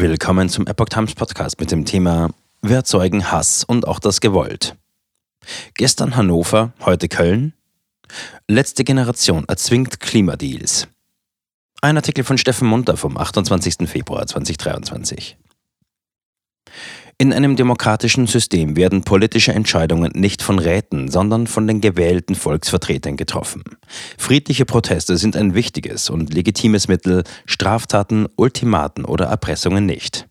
Willkommen zum Epoch Times Podcast mit dem Thema Wir erzeugen Hass und auch das gewollt. Gestern Hannover, heute Köln. Letzte Generation erzwingt Klimadeals. Ein Artikel von Steffen Munter vom 28. Februar 2023. In einem demokratischen System werden politische Entscheidungen nicht von Räten, sondern von den gewählten Volksvertretern getroffen. Friedliche Proteste sind ein wichtiges und legitimes Mittel, Straftaten, Ultimaten oder Erpressungen nicht.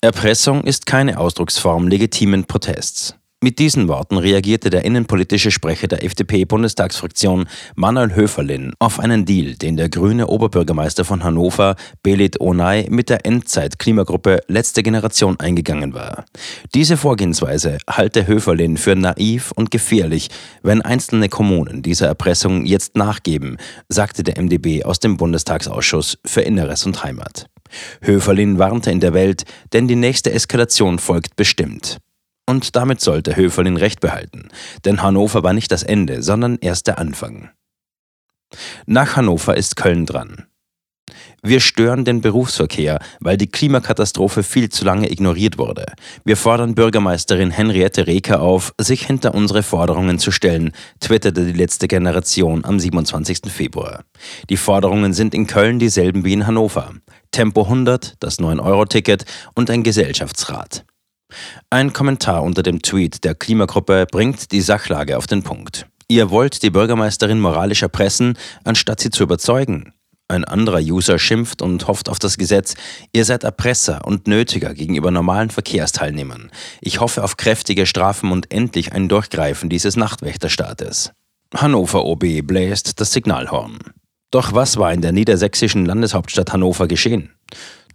Erpressung ist keine Ausdrucksform legitimen Protests. Mit diesen Worten reagierte der innenpolitische Sprecher der FDP-Bundestagsfraktion Manuel Höferlin auf einen Deal, den der grüne Oberbürgermeister von Hannover, Belit Onay, mit der Endzeit-Klimagruppe Letzte Generation eingegangen war. Diese Vorgehensweise halte Höferlin für naiv und gefährlich, wenn einzelne Kommunen dieser Erpressung jetzt nachgeben, sagte der MdB aus dem Bundestagsausschuss für Inneres und Heimat. Höferlin warnte in der Welt, denn die nächste Eskalation folgt bestimmt. Und damit sollte Höferlin recht behalten, denn Hannover war nicht das Ende, sondern erst der Anfang. Nach Hannover ist Köln dran. Wir stören den Berufsverkehr, weil die Klimakatastrophe viel zu lange ignoriert wurde. Wir fordern Bürgermeisterin Henriette Reker auf, sich hinter unsere Forderungen zu stellen, twitterte die letzte Generation am 27. Februar. Die Forderungen sind in Köln dieselben wie in Hannover. Tempo 100, das 9-Euro-Ticket und ein Gesellschaftsrat. Ein Kommentar unter dem Tweet der Klimagruppe bringt die Sachlage auf den Punkt. Ihr wollt die Bürgermeisterin moralisch erpressen, anstatt sie zu überzeugen. Ein anderer User schimpft und hofft auf das Gesetz, ihr seid Erpresser und Nötiger gegenüber normalen Verkehrsteilnehmern. Ich hoffe auf kräftige Strafen und endlich ein Durchgreifen dieses Nachtwächterstaates. Hannover OB bläst das Signalhorn. Doch was war in der niedersächsischen Landeshauptstadt Hannover geschehen?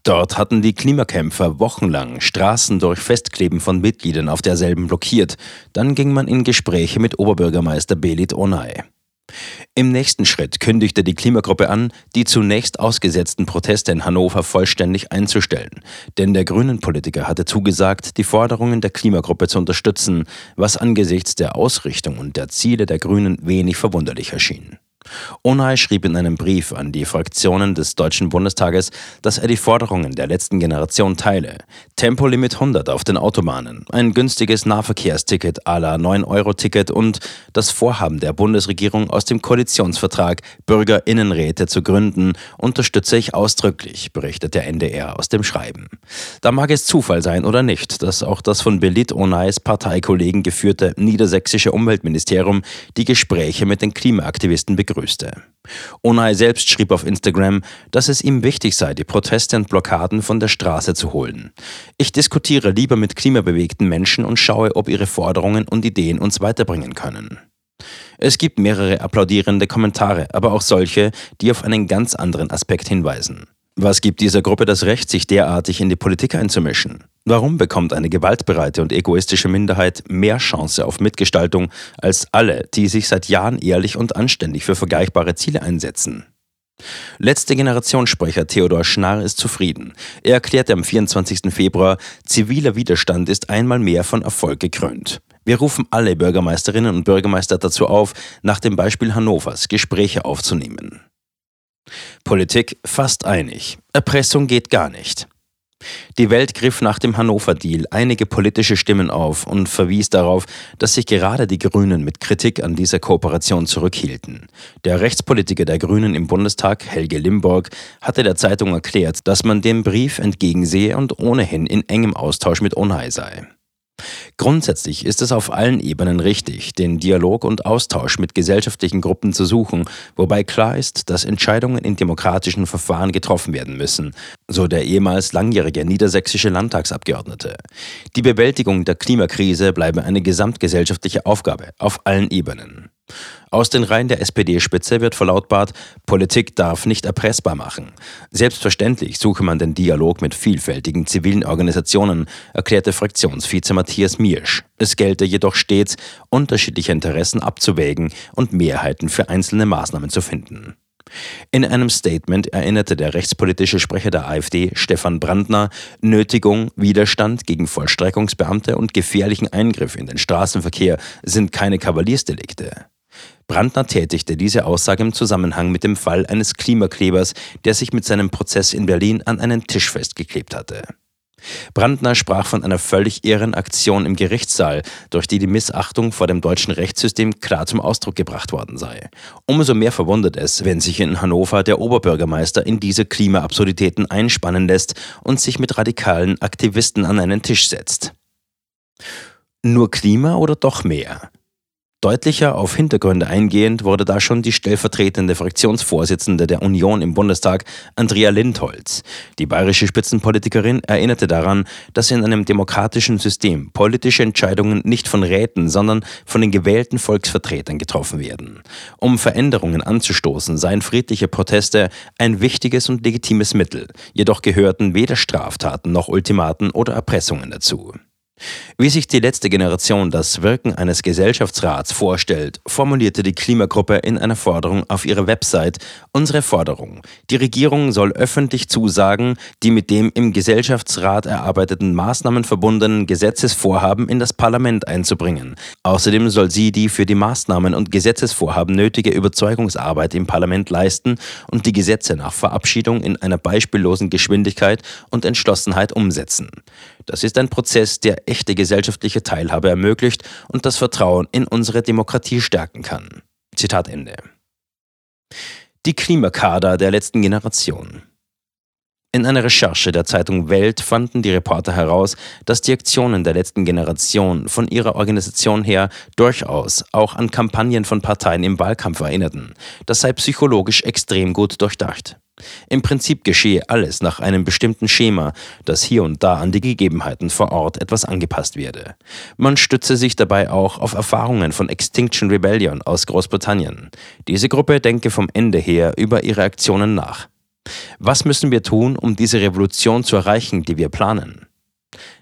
Dort hatten die Klimakämpfer wochenlang Straßen durch Festkleben von Mitgliedern auf derselben blockiert. Dann ging man in Gespräche mit Oberbürgermeister Belit Onay. Im nächsten Schritt kündigte die Klimagruppe an, die zunächst ausgesetzten Proteste in Hannover vollständig einzustellen. Denn der Grünen-Politiker hatte zugesagt, die Forderungen der Klimagruppe zu unterstützen, was angesichts der Ausrichtung und der Ziele der Grünen wenig verwunderlich erschien. Onay schrieb in einem Brief an die Fraktionen des Deutschen Bundestages, dass er die Forderungen der letzten Generation teile. Tempolimit 100 auf den Autobahnen, ein günstiges Nahverkehrsticket à la 9-Euro-Ticket und das Vorhaben der Bundesregierung aus dem Koalitionsvertrag, Bürgerinnenräte zu gründen, unterstütze ich ausdrücklich, berichtet der NDR aus dem Schreiben. Da mag es Zufall sein oder nicht, dass auch das von Belit Onays Parteikollegen geführte niedersächsische Umweltministerium die Gespräche mit den Klimaaktivisten begründet begrüßte. Onay selbst schrieb auf Instagram, dass es ihm wichtig sei, die Proteste und Blockaden von der Straße zu holen. Ich diskutiere lieber mit klimabewegten Menschen und schaue, ob ihre Forderungen und Ideen uns weiterbringen können. Es gibt mehrere applaudierende Kommentare, aber auch solche, die auf einen ganz anderen Aspekt hinweisen. Was gibt dieser Gruppe das Recht, sich derartig in die Politik einzumischen? Warum bekommt eine gewaltbereite und egoistische Minderheit mehr Chance auf Mitgestaltung als alle, die sich seit Jahren ehrlich und anständig für vergleichbare Ziele einsetzen? Letzte Generationssprecher Theodor Schnarr ist zufrieden. Er erklärte am 24. Februar, ziviler Widerstand ist einmal mehr von Erfolg gekrönt. Wir rufen alle Bürgermeisterinnen und Bürgermeister dazu auf, nach dem Beispiel Hannovers Gespräche aufzunehmen. Politik fast einig. Erpressung geht gar nicht. Die Welt griff nach dem Hannover-Deal einige politische Stimmen auf und verwies darauf, dass sich gerade die Grünen mit Kritik an dieser Kooperation zurückhielten. Der Rechtspolitiker der Grünen im Bundestag, Helge Limburg, hatte der Zeitung erklärt, dass man dem Brief entgegensehe und ohnehin in engem Austausch mit Onay sei. Grundsätzlich ist es auf allen Ebenen richtig, den Dialog und Austausch mit gesellschaftlichen Gruppen zu suchen, wobei klar ist, dass Entscheidungen in demokratischen Verfahren getroffen werden müssen, so der ehemals langjährige niedersächsische Landtagsabgeordnete. Die Bewältigung der Klimakrise bleibe eine gesamtgesellschaftliche Aufgabe auf allen Ebenen. Aus den Reihen der SPD-Spitze wird verlautbart, Politik darf nicht erpressbar machen. Selbstverständlich suche man den Dialog mit vielfältigen zivilen Organisationen, erklärte Fraktionsvize Matthias Miersch. Es gelte jedoch stets, unterschiedliche Interessen abzuwägen und Mehrheiten für einzelne Maßnahmen zu finden. In einem Statement erinnerte der rechtspolitische Sprecher der AfD, Stefan Brandner, Nötigung, Widerstand gegen Vollstreckungsbeamte und gefährlichen Eingriff in den Straßenverkehr sind keine Kavaliersdelikte. Brandner tätigte diese Aussage im Zusammenhang mit dem Fall eines Klimaklebers, der sich mit seinem Prozess in Berlin an einen Tisch festgeklebt hatte. Brandner sprach von einer völlig irren Aktion im Gerichtssaal, durch die die Missachtung vor dem deutschen Rechtssystem klar zum Ausdruck gebracht worden sei. Umso mehr verwundert es, wenn sich in Hannover der Oberbürgermeister in diese Klimaabsurditäten einspannen lässt und sich mit radikalen Aktivisten an einen Tisch setzt. Nur Klima oder doch mehr? Deutlicher auf Hintergründe eingehend wurde da schon die stellvertretende Fraktionsvorsitzende der Union im Bundestag, Andrea Lindholz. Die bayerische Spitzenpolitikerin erinnerte daran, dass in einem demokratischen System politische Entscheidungen nicht von Räten, sondern von den gewählten Volksvertretern getroffen werden. Um Veränderungen anzustoßen, seien friedliche Proteste ein wichtiges und legitimes Mittel, jedoch gehörten weder Straftaten noch Ultimaten oder Erpressungen dazu. Wie sich die letzte Generation das Wirken eines Gesellschaftsrats vorstellt, formulierte die Klimagruppe in einer Forderung auf ihrer Website unsere Forderung. Die Regierung soll öffentlich zusagen, die mit dem im Gesellschaftsrat erarbeiteten Maßnahmen verbundenen Gesetzesvorhaben in das Parlament einzubringen. Außerdem soll sie die für die Maßnahmen und Gesetzesvorhaben nötige Überzeugungsarbeit im Parlament leisten und die Gesetze nach Verabschiedung in einer beispiellosen Geschwindigkeit und Entschlossenheit umsetzen. Das ist ein Prozess, der echte gesellschaftliche Teilhabe ermöglicht und das Vertrauen in unsere Demokratie stärken kann. Zitat Ende. Die Klimakader der letzten Generation. In einer Recherche der Zeitung Welt fanden die Reporter heraus, dass die Aktionen der letzten Generation von ihrer Organisation her durchaus auch an Kampagnen von Parteien im Wahlkampf erinnerten. Das sei psychologisch extrem gut durchdacht. Im Prinzip geschehe alles nach einem bestimmten Schema, das hier und da an die Gegebenheiten vor Ort etwas angepasst werde. Man stütze sich dabei auch auf Erfahrungen von Extinction Rebellion aus Großbritannien. Diese Gruppe denke vom Ende her über ihre Aktionen nach. Was müssen wir tun, um diese Revolution zu erreichen, die wir planen?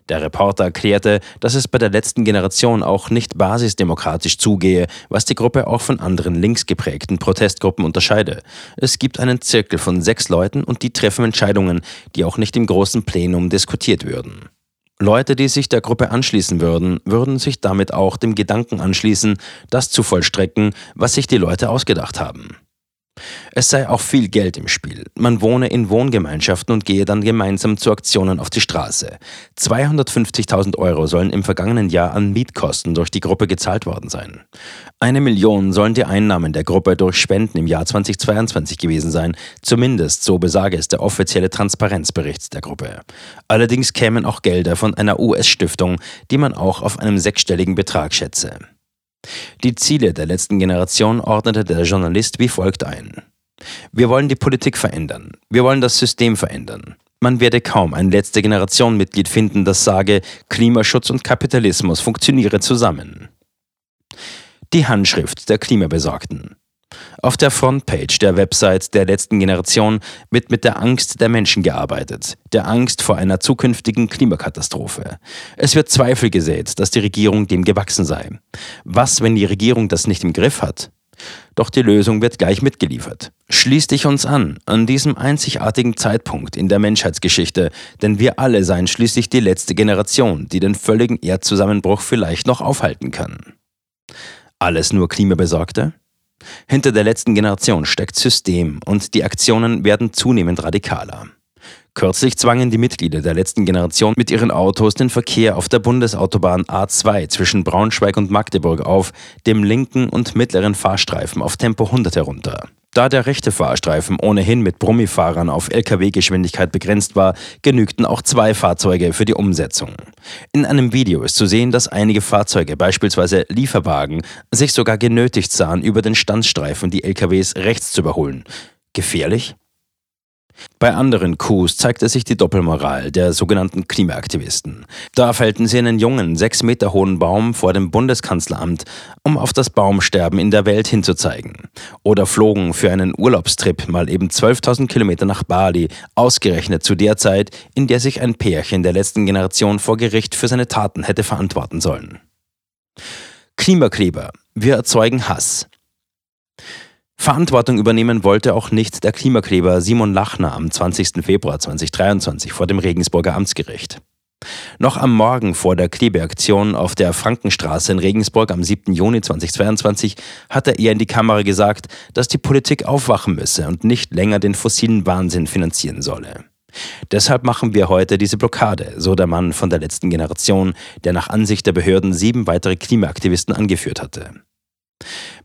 Der Reporter erklärte, dass es bei der letzten Generation auch nicht basisdemokratisch zugehe, was die Gruppe auch von anderen linksgeprägten Protestgruppen unterscheide. Es gibt einen Zirkel von sechs Leuten und die treffen Entscheidungen, die auch nicht im großen Plenum diskutiert würden. Leute, die sich der Gruppe anschließen würden, würden sich damit auch dem Gedanken anschließen, das zu vollstrecken, was sich die Leute ausgedacht haben. Es sei auch viel Geld im Spiel. Man wohne in Wohngemeinschaften und gehe dann gemeinsam zu Aktionen auf die Straße. 250.000 Euro sollen im vergangenen Jahr an Mietkosten durch die Gruppe gezahlt worden sein. Eine Million sollen die Einnahmen der Gruppe durch Spenden im Jahr 2022 gewesen sein. Zumindest so besage es der offizielle Transparenzbericht der Gruppe. Allerdings kämen auch Gelder von einer US-Stiftung, die man auch auf einem sechsstelligen Betrag schätze. Die Ziele der letzten Generation ordnete der Journalist wie folgt ein. Wir wollen die Politik verändern. Wir wollen das System verändern. Man werde kaum ein letzte Generation Mitglied finden, das sage, Klimaschutz und Kapitalismus funktioniere zusammen. Die Handschrift der Klimabesorgten. Auf der Frontpage der Website der letzten Generation wird mit der Angst der Menschen gearbeitet, der Angst vor einer zukünftigen Klimakatastrophe. Es wird Zweifel gesät, dass die Regierung dem gewachsen sei. Was, wenn die Regierung das nicht im Griff hat? Doch die Lösung wird gleich mitgeliefert. Schließ dich uns an, an diesem einzigartigen Zeitpunkt in der Menschheitsgeschichte, denn wir alle seien schließlich die letzte Generation, die den völligen Erdzusammenbruch vielleicht noch aufhalten kann. Alles nur Klimabesorgte? Hinter der letzten Generation steckt System und die Aktionen werden zunehmend radikaler. Kürzlich zwangen die Mitglieder der letzten Generation mit ihren Autos den Verkehr auf der Bundesautobahn A2 zwischen Braunschweig und Magdeburg auf, dem linken und mittleren Fahrstreifen auf Tempo 100 herunter. Da der rechte Fahrstreifen ohnehin mit Brummifahrern auf Lkw-Geschwindigkeit begrenzt war, genügten auch zwei Fahrzeuge für die Umsetzung. In einem Video ist zu sehen, dass einige Fahrzeuge, beispielsweise Lieferwagen, sich sogar genötigt sahen, über den Standstreifen die Lkws rechts zu überholen. Gefährlich? Bei anderen Coups zeigte sich die Doppelmoral der sogenannten Klimaaktivisten. Da fällten sie einen jungen, sechs Meter hohen Baum vor dem Bundeskanzleramt, um auf das Baumsterben in der Welt hinzuzeigen. Oder flogen für einen Urlaubstrip mal eben 12.000 Kilometer nach Bali, ausgerechnet zu der Zeit, in der sich ein Pärchen der letzten Generation vor Gericht für seine Taten hätte verantworten sollen. Klimakleber. Wir erzeugen Hass. Verantwortung übernehmen wollte auch nicht der Klimakleber Simon Lachner am 20. Februar 2023 vor dem Regensburger Amtsgericht. Noch am Morgen vor der Klebeaktion auf der Frankenstraße in Regensburg am 7. Juni 2022 hatte er in die Kamera gesagt, dass die Politik aufwachen müsse und nicht länger den fossilen Wahnsinn finanzieren solle. Deshalb machen wir heute diese Blockade, so der Mann von der letzten Generation, der nach Ansicht der Behörden sieben weitere Klimaaktivisten angeführt hatte.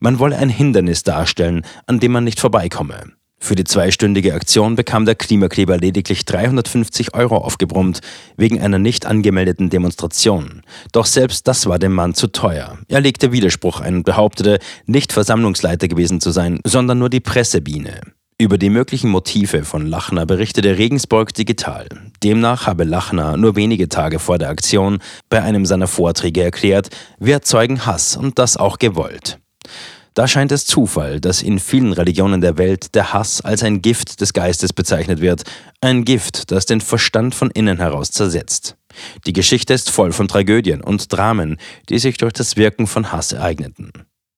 Man wolle ein Hindernis darstellen, an dem man nicht vorbeikomme. Für die zweistündige Aktion bekam der Klimakleber lediglich 350 Euro aufgebrummt, wegen einer nicht angemeldeten Demonstration. Doch selbst das war dem Mann zu teuer. Er legte Widerspruch ein und behauptete, nicht Versammlungsleiter gewesen zu sein, sondern nur die Pressebiene. Über die möglichen Motive von Lachner berichtete Regensburg Digital. Demnach habe Lachner nur wenige Tage vor der Aktion bei einem seiner Vorträge erklärt, wir erzeugen Hass und das auch gewollt. Da scheint es Zufall, dass in vielen Religionen der Welt der Hass als ein Gift des Geistes bezeichnet wird, ein Gift, das den Verstand von innen heraus zersetzt. Die Geschichte ist voll von Tragödien und Dramen, die sich durch das Wirken von Hass ereigneten.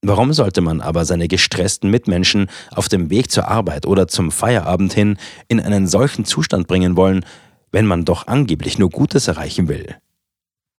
Warum sollte man aber seine gestressten Mitmenschen auf dem Weg zur Arbeit oder zum Feierabend hin in einen solchen Zustand bringen wollen, wenn man doch angeblich nur Gutes erreichen will?